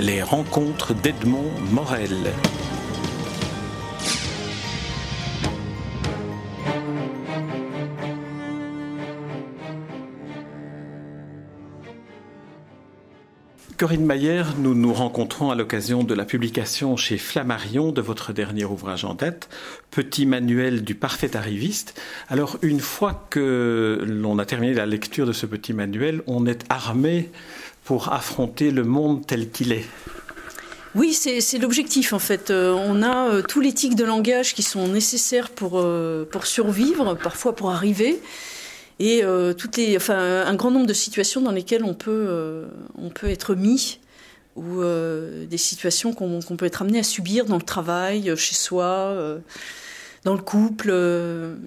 les rencontres d'Edmond Morel. Corinne Mayer, nous nous rencontrons à l'occasion de la publication chez Flammarion de votre dernier ouvrage en date, Petit manuel du parfait arriviste. Alors, une fois que l'on a terminé la lecture de ce petit manuel, on est armé pour affronter le monde tel qu'il est. Oui, c'est l'objectif en fait. Euh, on a euh, tous les tics de langage qui sont nécessaires pour, euh, pour survivre, parfois pour arriver et toutes les, enfin, un grand nombre de situations dans lesquelles on peut, on peut être mis ou des situations qu'on peut être amené à subir dans le travail, chez soi, dans le couple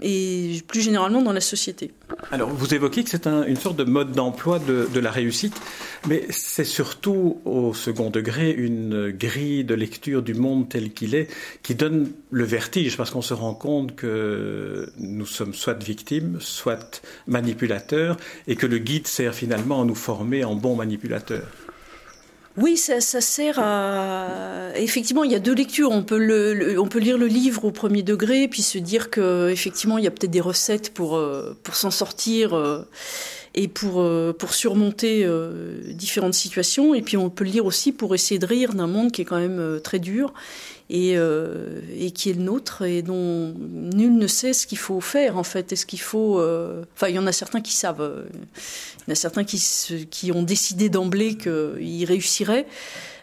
et plus généralement dans la société. Alors, vous évoquez que c'est un, une sorte de mode d'emploi de, de, la réussite, mais c'est surtout au second degré une grille de lecture du monde tel qu'il est qui donne le vertige, parce qu'on se rend compte que nous sommes soit victimes, soit manipulateurs, et que le guide sert finalement à nous former en bons manipulateurs. Oui, ça, sert à. Effectivement, il y a deux lectures. On peut, on peut lire le livre au premier degré, puis se dire que effectivement, il y a peut-être des recettes pour euh, pour s'en sortir euh, et pour euh, pour surmonter différentes situations. Et puis on peut le lire aussi pour essayer de rire d'un monde qui est quand même très dur et, euh, et qui est le nôtre et dont nul ne sait ce qu'il faut faire en fait. Est-ce qu'il faut. Euh... Enfin, il y en a certains qui savent. Il y en a certains qui, qui ont décidé d'emblée qu'ils réussiraient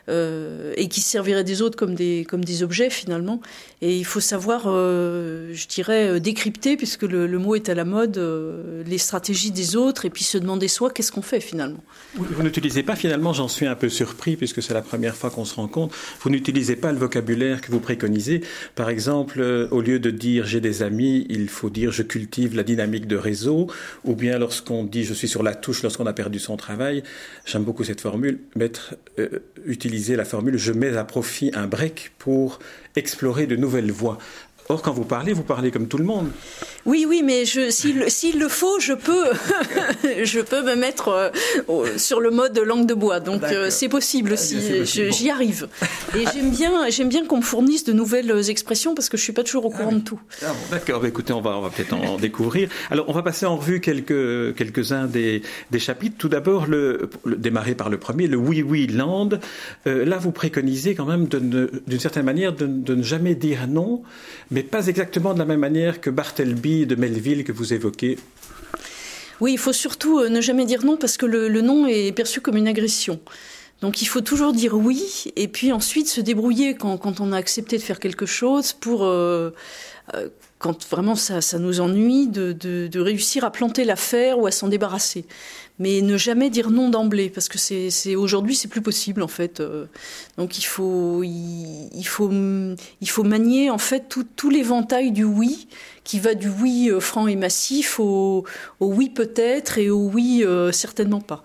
euh, et qui serviraient des autres comme des, comme des objets finalement. Et il faut savoir, euh, je dirais, euh, décrypter, puisque le, mot est à la mode, euh, les stratégies des autres et puis se demander soi qu'est-ce qu'on fait finalement? Vous, n'utilisez pas finalement, j'en suis un peu surpris puisque c'est la première fois qu'on se rencontre, vous n'utilisez pas le vocabulaire que vous préconisez. Par exemple, au lieu de dire j'ai des amis, il faut dire je cultive la dynamique de réseau, ou bien lorsqu'on dit je suis sur la touche lorsqu'on a perdu son travail, j'aime beaucoup cette formule, mettre, utiliser la formule je mets à profit un break pour explorer de nouvelles voies. Or, quand vous parlez, vous parlez comme tout le monde. Oui, oui, mais s'il si le faut, je peux, je peux me mettre euh, sur le mode langue de bois. Donc, euh, c'est possible ah, aussi. J'y arrive. Et j'aime bien, j'aime bien qu'on me fournisse de nouvelles expressions parce que je suis pas toujours au courant ah, oui. de tout. Ah, bon, D'accord. Bah, écoutez, on va, on va peut-être en, en, découvrir. Alors, on va passer en revue quelques quelques-uns des, des chapitres. Tout d'abord, le, le, démarrer par le premier, le oui oui land. Euh, là, vous préconisez quand même d'une certaine manière de, de ne jamais dire non mais pas exactement de la même manière que Bartleby de Melville que vous évoquez. Oui, il faut surtout euh, ne jamais dire non parce que le, non est perçu comme une agression. Donc il faut toujours dire oui et puis ensuite se débrouiller quand, quand on a accepté de faire quelque chose pour, euh, euh, quand vraiment ça, ça nous ennuie, de, de, de réussir à planter l'affaire ou à s'en débarrasser mais ne jamais dire non d'emblée parce que c'est aujourd'hui c'est plus possible en fait euh, donc il faut il, il, faut il faut manier en fait tout, tout l'éventail du oui qui va du oui euh, franc et massif au, au oui peut-être et au oui euh, certainement pas.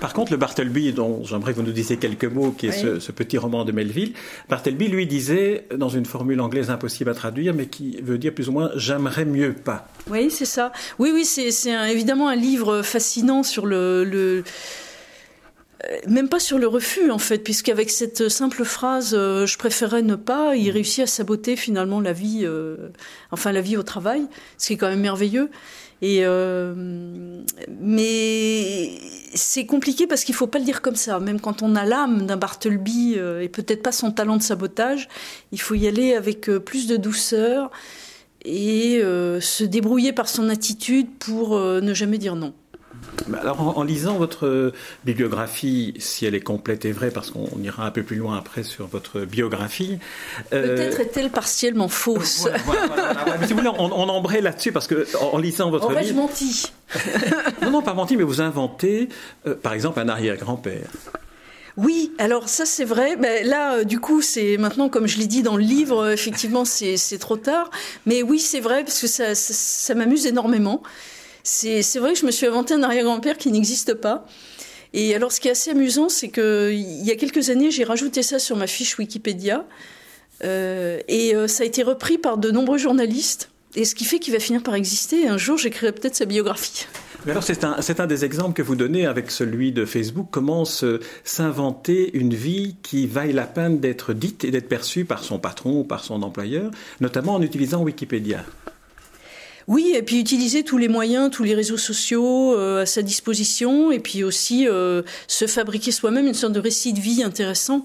Par contre, le Bartleby, dont j'aimerais que vous nous disiez quelques mots, qui est oui. ce, ce, petit roman de Melville, Bartleby lui disait, dans une formule anglaise impossible à traduire, mais qui veut dire plus ou moins j'aimerais mieux pas. Oui, c'est ça. Oui, oui, c'est évidemment un livre fascinant sur le, le euh, même pas sur le refus en fait, puisqu'avec cette simple phrase euh, "je préférais ne pas", il réussit à saboter finalement la vie, euh, enfin la vie au travail, ce qui est quand même merveilleux. Et euh, mais c'est compliqué parce qu'il faut pas le dire comme ça. Même quand on a l'âme d'un Bartleby et peut-être pas son talent de sabotage, il faut y aller avec plus de douceur et euh, se débrouiller par son attitude pour euh, ne jamais dire non. Alors, en, en, lisant votre bibliographie, si elle est complète et vraie, parce qu'on ira un peu plus loin après sur votre biographie. Euh... Peut-être est-elle partiellement fausse. Voilà, voilà, voilà, si vous voulez, on, on embraye là-dessus, parce que en, en lisant votre livre. menti. non, non, pas menti, mais vous inventez, euh, par exemple, un arrière-grand-père. Oui, alors ça c'est vrai. Mais là, euh, du coup, c'est maintenant, comme je l'ai dit dans le livre, euh, effectivement, c'est trop tard. Mais oui, c'est vrai parce que ça, ça, ça m'amuse énormément. C'est vrai que je me suis inventé un arrière-grand-père qui n'existe pas. Et alors, ce qui est assez amusant, c'est que il y a quelques années, j'ai rajouté ça sur ma fiche Wikipédia, euh, et euh, ça a été repris par de nombreux journalistes Et ce qui fait qu'il va finir par exister. Un jour, j'écrirai peut-être sa biographie. Mais alors, c'est un, un, des exemples que vous donnez avec celui de Facebook. Comment s'inventer une vie qui vaille la peine d'être dite et d'être perçue par son patron ou par son employeur, notamment en utilisant Wikipédia? Oui, et puis utiliser tous les moyens, tous les réseaux sociaux euh, à sa disposition, et puis aussi euh, se fabriquer soi-même une sorte de récit de vie intéressant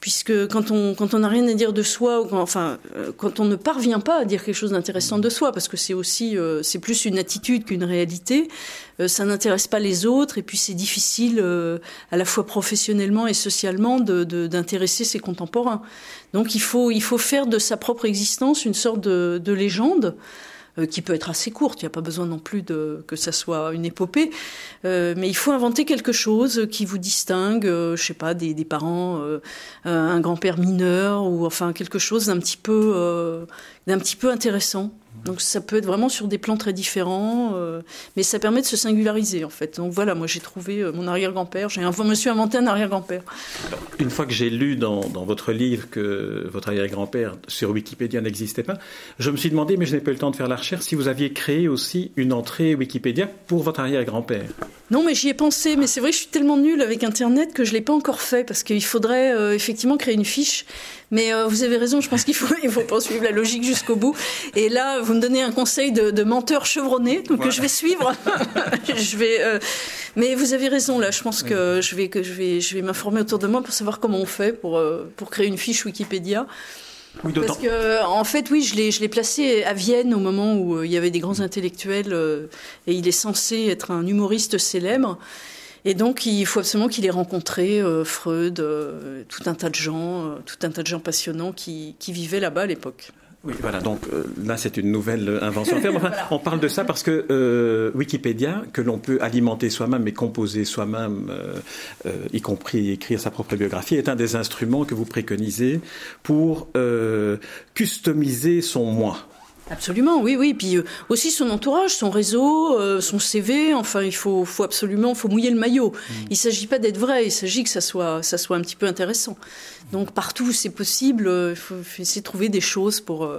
puisque quand on quand on n'a rien à dire de soi, ou enfin euh, quand on ne parvient pas à dire quelque chose d'intéressant de soi, parce que c'est aussi euh, c'est plus une attitude qu'une réalité, euh, ça n'intéresse pas les autres et puis c'est difficile à la fois professionnellement et socialement de d'intéresser ses contemporains. Donc il faut il faut faire de sa propre existence une sorte de, de légende. Euh, qui peut être assez courte. Il n'y a pas besoin non plus de, que ça soit une épopée. Euh, mais il faut inventer quelque chose qui vous distingue, euh, je sais pas, des, des parents, un grand-père mineur ou enfin quelque chose d'un petit peu, d'un petit peu intéressant. Donc ça peut être vraiment sur des plans très différents, euh, mais ça permet de se singulariser en fait. Donc voilà, moi j'ai trouvé euh, mon arrière-grand-père, j'ai me suis inventé un arrière-grand-père. Une fois que j'ai lu dans, dans, votre livre que votre arrière-grand-père sur Wikipédia n'existait pas, je me suis demandé, mais je n'ai pas eu le temps de faire la recherche, si vous aviez créé aussi une entrée Wikipédia pour votre arrière-grand-père. Non, mais j'y ai pensé, mais c'est vrai que je suis tellement nulle avec Internet que je l'ai pas encore fait parce qu'il faudrait euh, effectivement créer une fiche. Mais vous avez raison, je pense qu'il faut il faut poursuivre la logique jusqu'au bout. Et là, vous me donnez un conseil de, menteur chevronné, donc que je vais suivre. je vais, euh, mais vous avez raison là. Je pense que je vais que je vais je vais m'informer autour de moi pour savoir comment on fait pour euh, pour créer une fiche Wikipédia. Parce que, en fait, oui, je l'ai, je l'ai placé à Vienne au moment où euh, il y avait des grands intellectuels et il est censé être un humoriste célèbre. Et donc, il faut absolument qu'il ait rencontré Freud, tout un tas de gens, tout un tas de gens passionnants qui, qui vivaient là-bas à l'époque. Oui, voilà, donc euh, là c'est une nouvelle invention. Enfin, On parle de ça parce que euh, Wikipédia, que l'on peut alimenter soi-même et composer soi-même, euh, y compris écrire sa propre biographie, est un des instruments que vous préconisez pour customiser son moi. Absolument, oui, oui. Puis euh, aussi son entourage, son réseau, euh, son CV. Enfin, il faut, faut absolument, faut mouiller le maillot. Mm. Il s'agit pas d'être vrai. Il s'agit que ça soit, ça soit un petit peu intéressant. Donc partout où c'est possible, euh, il faut, essayer de trouver des choses pour.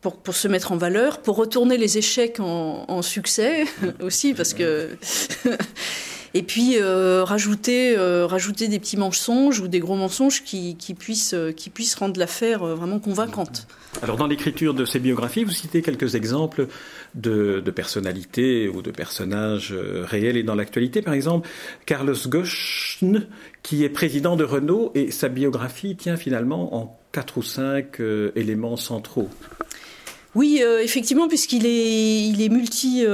Pour, pour, se mettre en valeur, pour retourner les échecs en, en succès aussi, parce que et puis rajouter rajouter des petits mensonges ou des gros mensonges qui, puissent qui puissent rendre l'affaire vraiment convaincante. Alors dans l'écriture de ces biographies, vous citez quelques exemples de, personnalités ou de personnages euh, réels et dans l'actualité. Par exemple, Carlos Ghosn, qui est président de Renault, et sa biographie tient finalement en quatre ou cinq euh, éléments centraux. Oui, euh, effectivement, puisqu'il est, il est multi,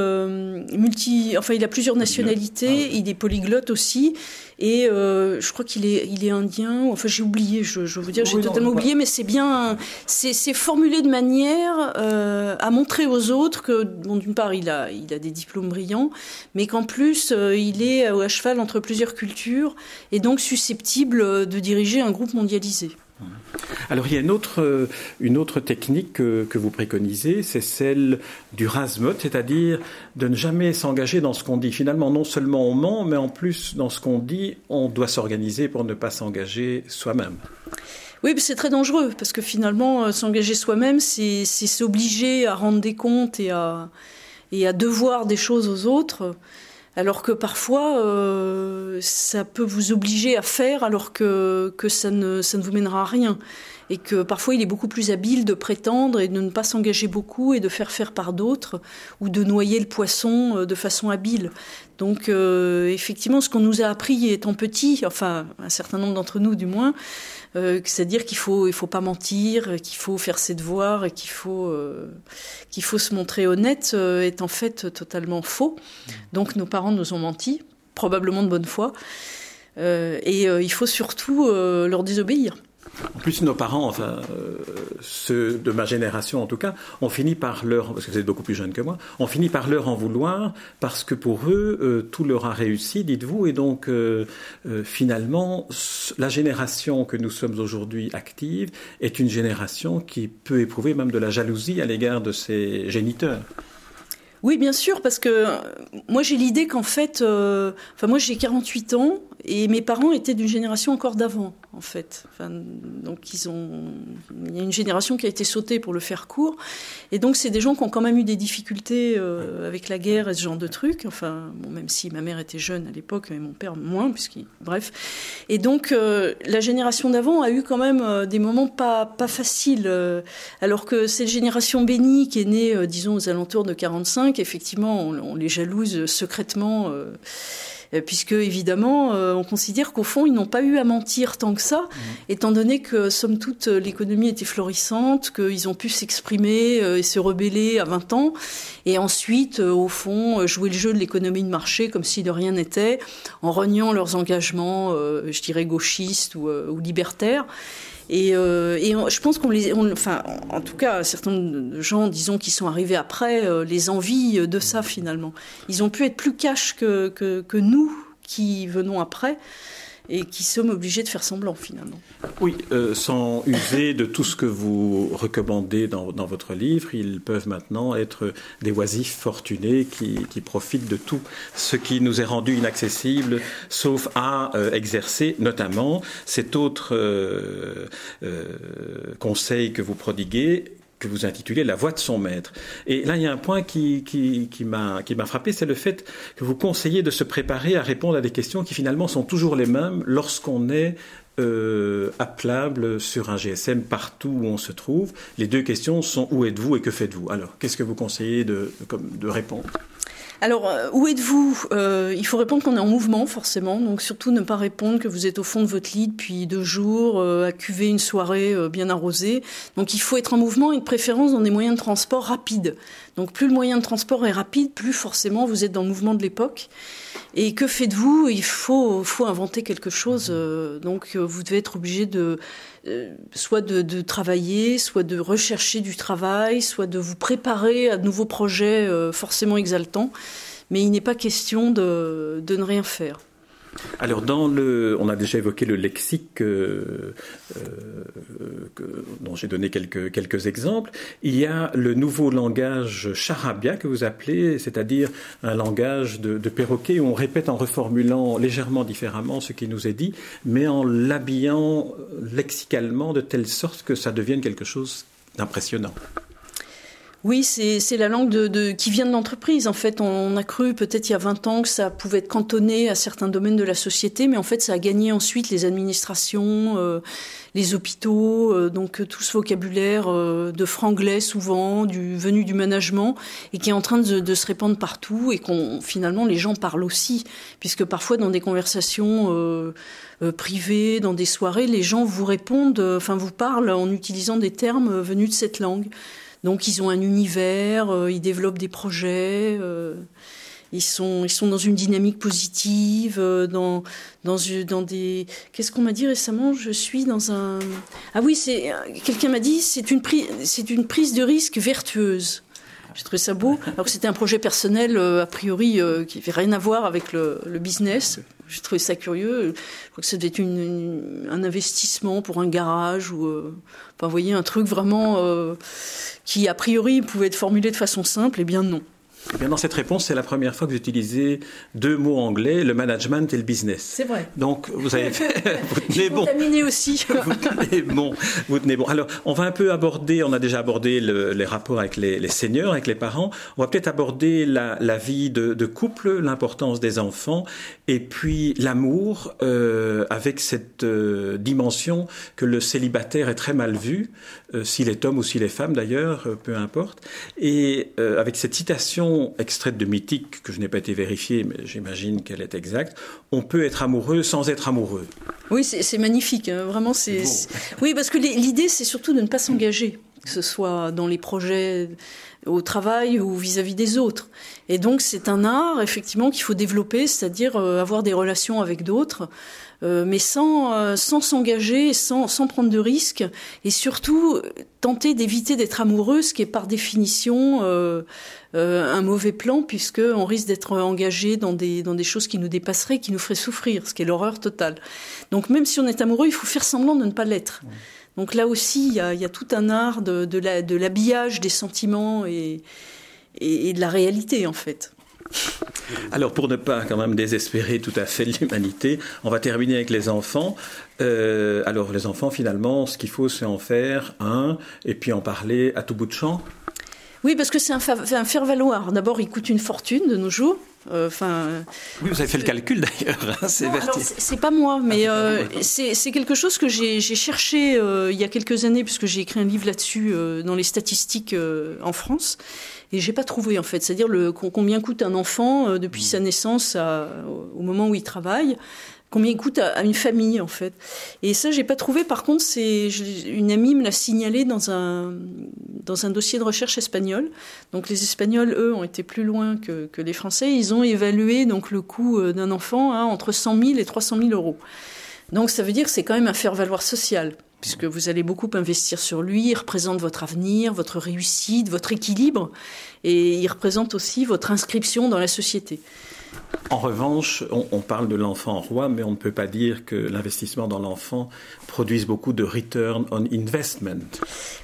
multi, enfin, il a plusieurs nationalités, ah il est polyglotte aussi, et euh, je crois qu'il est, il est indien. Enfin, j'ai oublié. Je, je veux dire, j'ai totalement oublié, mais c'est bien, c'est, formulé de manière euh, à montrer aux autres que, bon, d'une part, il a, il a des diplômes brillants, mais qu'en plus, euh, il est à cheval entre plusieurs cultures et donc susceptible de diriger un groupe mondialisé. Alors il y a une autre, euh, technique que, vous préconisez, c'est celle du rasmot, c'est-à-dire de ne jamais s'engager dans ce qu'on dit. Finalement, non seulement on ment, mais en plus, dans ce qu'on dit, on doit s'organiser pour ne pas s'engager soi-même. Oui, c'est très dangereux, parce que finalement, euh, s'engager soi-même, c'est s'obliger à rendre des comptes et à devoir des choses aux autres alors que parfois euh, ça peut vous obliger à faire alors que, que ça, ne, ça ne vous mènera à rien. Et que parfois il est beaucoup plus habile de prétendre et de ne pas s'engager beaucoup et de faire faire par d'autres ou de noyer le poisson euh, de façon habile. Donc euh, effectivement, ce qu'on nous a appris étant petit, enfin un certain nombre d'entre nous du moins, euh, c'est-à-dire qu'il faut il faut pas mentir, qu'il faut faire ses devoirs et qu'il faut euh, qu'il faut se montrer honnête euh, est en fait totalement faux. Donc nos parents nous ont menti, probablement de bonne foi, et il faut surtout leur désobéir. En plus, nos parents, enfin, euh, ceux de ma génération en tout cas, ont fini par leur, parce que êtes beaucoup plus jeunes que moi, ont fini par leur en vouloir parce que pour eux, euh, tout leur a réussi, dites-vous, et donc euh, finalement, la génération que nous sommes aujourd'hui active est une génération qui peut éprouver même de la jalousie à l'égard de ses géniteurs. Oui, bien sûr, parce que moi j'ai l'idée qu'en fait, enfin moi j'ai 48 ans et mes parents étaient d'une génération encore d'avant, en fait. donc ils ont, il y a une génération qui a été sautée pour le faire court, et donc c'est des gens qui ont quand même eu des difficultés euh, avec la guerre et ce genre de trucs. Enfin, bon, même si ma mère était jeune à l'époque, mais mon père moins, puisqu'il, bref. Et donc euh, la génération d'avant a eu quand même euh, des moments pas pas faciles, alors que cette génération bénie qui est née, disons aux alentours de 45, effectivement, on, on les jalouse secrètement. Euh, puisque évidemment, euh, on considère qu'au fond, ils n'ont pas eu à mentir tant que ça, mmh. étant donné que, somme toute, l'économie était florissante, qu'ils ont pu s'exprimer euh, et se rebeller à 20 ans, et ensuite, au fond, jouer le jeu de l'économie de marché comme si de rien n'était, en reniant leurs engagements, je dirais, gauchistes ou, ou libertaires. Et, euh, je pense qu'on les, enfin, en tout cas, certains gens, disons, qui sont arrivés après, euh, les envient de ça finalement. Ils ont pu être plus cash que, que, que nous qui venons après et qui sommes obligés de faire semblant finalement. Oui, euh, sans user de tout ce que vous recommandez dans, votre livre, ils peuvent maintenant être des oisifs fortunés qui, qui, profitent de tout ce qui nous est rendu inaccessible, sauf à euh, exercer notamment cet autre euh, conseil que vous prodiguez, que vous intitulez La voix de son maître. Et là, il y a un point qui, qui, qui m'a frappé, c'est le fait que vous conseillez de se préparer à répondre à des questions qui finalement sont toujours les mêmes lorsqu'on est euh, appelable sur un GSM partout où on se trouve. Les deux questions sont où êtes-vous et que faites-vous? Alors, qu'est-ce que vous conseillez de, de répondre? Alors, euh, où êtes-vous? Euh, Il faut répondre qu'on est en mouvement, forcément. Donc, surtout ne pas répondre que vous êtes au fond de votre lit depuis deux jours, euh, à cuver une soirée bien arrosée. Donc, il faut être en mouvement et de préférence dans des moyens de transport rapides. Donc, plus le moyen de transport est rapide, plus forcément vous êtes dans le mouvement de l'époque. Et que faites-vous? Il faut, inventer quelque chose. donc, vous devez être obligé de soit de, de, travailler, soit de rechercher du travail, soit de vous préparer à de nouveaux projets forcément exaltants mais il n'est pas question de, ne rien faire. Alors, on a déjà évoqué le lexique euh, euh, dont j'ai donné quelques, exemples. Il y a le nouveau langage charabia que vous appelez, c'est-à-dire un langage de, perroquet où on répète en reformulant légèrement différemment ce qui nous est dit, mais en l'habillant lexicalement de telle sorte que ça devienne quelque chose d'impressionnant. Oui, c'est la langue de, qui vient de l'entreprise. En fait, on, a cru peut-être il y a 20 ans que ça pouvait être cantonné à certains domaines de la société, mais en fait, ça a gagné ensuite les administrations, euh, les hôpitaux, euh, donc tout ce vocabulaire euh, de franglais souvent, du, venu du management, et qui est en train de, de se répandre partout, et qu'on finalement les gens parlent aussi, puisque parfois dans des conversations privées, dans des soirées, les gens vous répondent, enfin vous parlent en utilisant des termes venus de cette langue. Donc ils ont un univers, euh, ils développent des projets, euh, ils sont ils sont dans une dynamique positive, euh, dans dans des qu'est-ce qu'on m'a dit récemment? Je suis dans un ah oui c'est quelqu'un m'a dit c'est une une prise de risque vertueuse. J'ai trouvé ça beau, alors que c'était un projet personnel, a priori, qui n'avait rien à voir avec le, le business. J'ai trouvé ça curieux. Je crois que c'était une, un investissement pour un garage ou, euh, enfin, vous voyez, un truc vraiment euh, qui, a priori, pouvait être formulé de façon simple. Eh bien, non. Eh bien, dans cette réponse, c'est la première fois que vous utilisez deux mots anglais, le management et le business. C'est vrai. Donc, vous avez fait, vous tenez bon. aussi. vous tenez bon. Vous tenez bon. Alors, on va un peu aborder, on a déjà abordé le, les rapports avec les, les, seniors, avec les parents. On va peut-être aborder la, la vie de, de couple, l'importance des enfants, et puis l'amour, euh, avec cette euh, dimension que le célibataire est très mal vu, euh, s'il est homme ou s'il est femme d'ailleurs, euh, peu importe. Et avec cette citation extraite de Mythique, que je n'ai pas été vérifiée, mais j'imagine qu'elle est exacte, on peut être amoureux sans être amoureux. Oui, c'est magnifique. Hein. Vraiment, c'est. Oui, parce que l'idée, c'est surtout de ne pas s'engager, que ce soit dans les projets au travail ou vis-à-vis des autres. Et donc, c'est un art, effectivement, qu'il faut développer, c'est-à-dire euh, avoir des relations avec d'autres. Euh, mais sans euh, sans s'engager, sans, sans prendre de risques, et surtout tenter d'éviter d'être amoureux, ce qui est par définition euh, euh, un mauvais plan, puisque on risque d'être engagé dans des dans des choses qui nous dépasseraient, qui nous feraient souffrir, ce qui est l'horreur totale. Donc même si on est amoureux, il faut faire semblant de ne pas l'être. Donc là aussi, il y a, y a, tout un art de, de l'habillage des sentiments et, et, et de la réalité en fait. Alors pour ne pas quand même désespérer tout à fait l'humanité, on va terminer avec les enfants. Euh, alors les enfants finalement, ce qu'il faut c'est en faire un et puis en parler à tout bout de champ. Oui, parce que c'est un, un faire-valoir. D'abord, il coûte une fortune de nos jours. Euh, enfin. oui, vous avez fait le calcul d'ailleurs. Hein, c'est pas moi, mais ah, euh, c'est quelque chose que j'ai cherché il y a quelques années, puisque j'ai écrit un livre là-dessus dans les statistiques en France et j'ai pas trouvé en fait. C'est-à-dire combien coûte un enfant euh, depuis sa naissance au moment où il travaille. Combien il coûte à, une famille en fait Et ça, j'ai pas trouvé. Par contre, c'est une amie me l'a signalé dans un dans un dossier de recherche espagnol. Donc les Espagnols, eux, ont été plus loin que, que les Français. Ils ont évalué donc le coût euh, d'un enfant hein, entre 100 000 et 300 000 euros. Donc ça veut dire que c'est quand même un faire valoir social puisque vous allez beaucoup investir sur lui, il représente votre avenir, votre réussite, votre équilibre, et il représente aussi votre inscription dans la société. En revanche, on, parle de l'enfant roi, mais on ne peut pas dire que l'investissement dans l'enfant produise beaucoup de return on investment.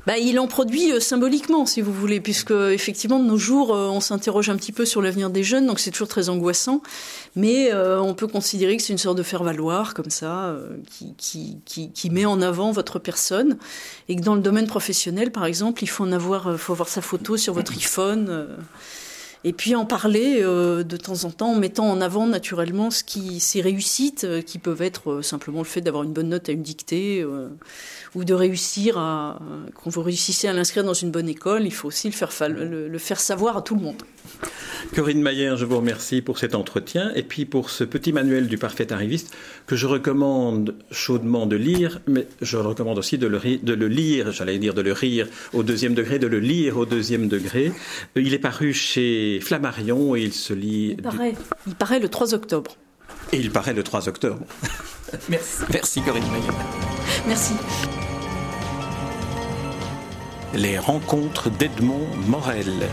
Bah, il en produit euh, symboliquement, si vous voulez, puisque effectivement de nos jours, euh, on s'interroge un petit peu sur l'avenir des jeunes, donc c'est toujours très angoissant. Mais euh, on peut considérer que c'est une sorte de faire-valoir comme ça, qui, qui, qui, met en avant votre personne, et que dans le domaine professionnel, par exemple, il faut en avoir, faut avoir sa photo sur votre iPhone et puis en parler euh, de temps en temps en mettant en avant naturellement ce qui, ses réussites, euh, qui peuvent être euh, simplement le fait d'avoir une bonne note à une dictée ou de réussir à, quand vous réussissez à l'inscrire dans une bonne école, il faut aussi le faire, le faire savoir à tout le monde. Corinne Mayer, je vous remercie pour cet entretien et puis pour ce petit manuel du parfait arriviste que je recommande chaudement de lire, mais je recommande aussi de le, de le lire, j'allais dire de le rire au deuxième degré, de le lire au deuxième degré. Il est paru chez Flammarion et il se lit. Il paraît, il paraît le 3 octobre. Et il paraît le 3 octobre. merci. Merci Corinne Mayer. Merci. Les rencontres d'Edmond Morel.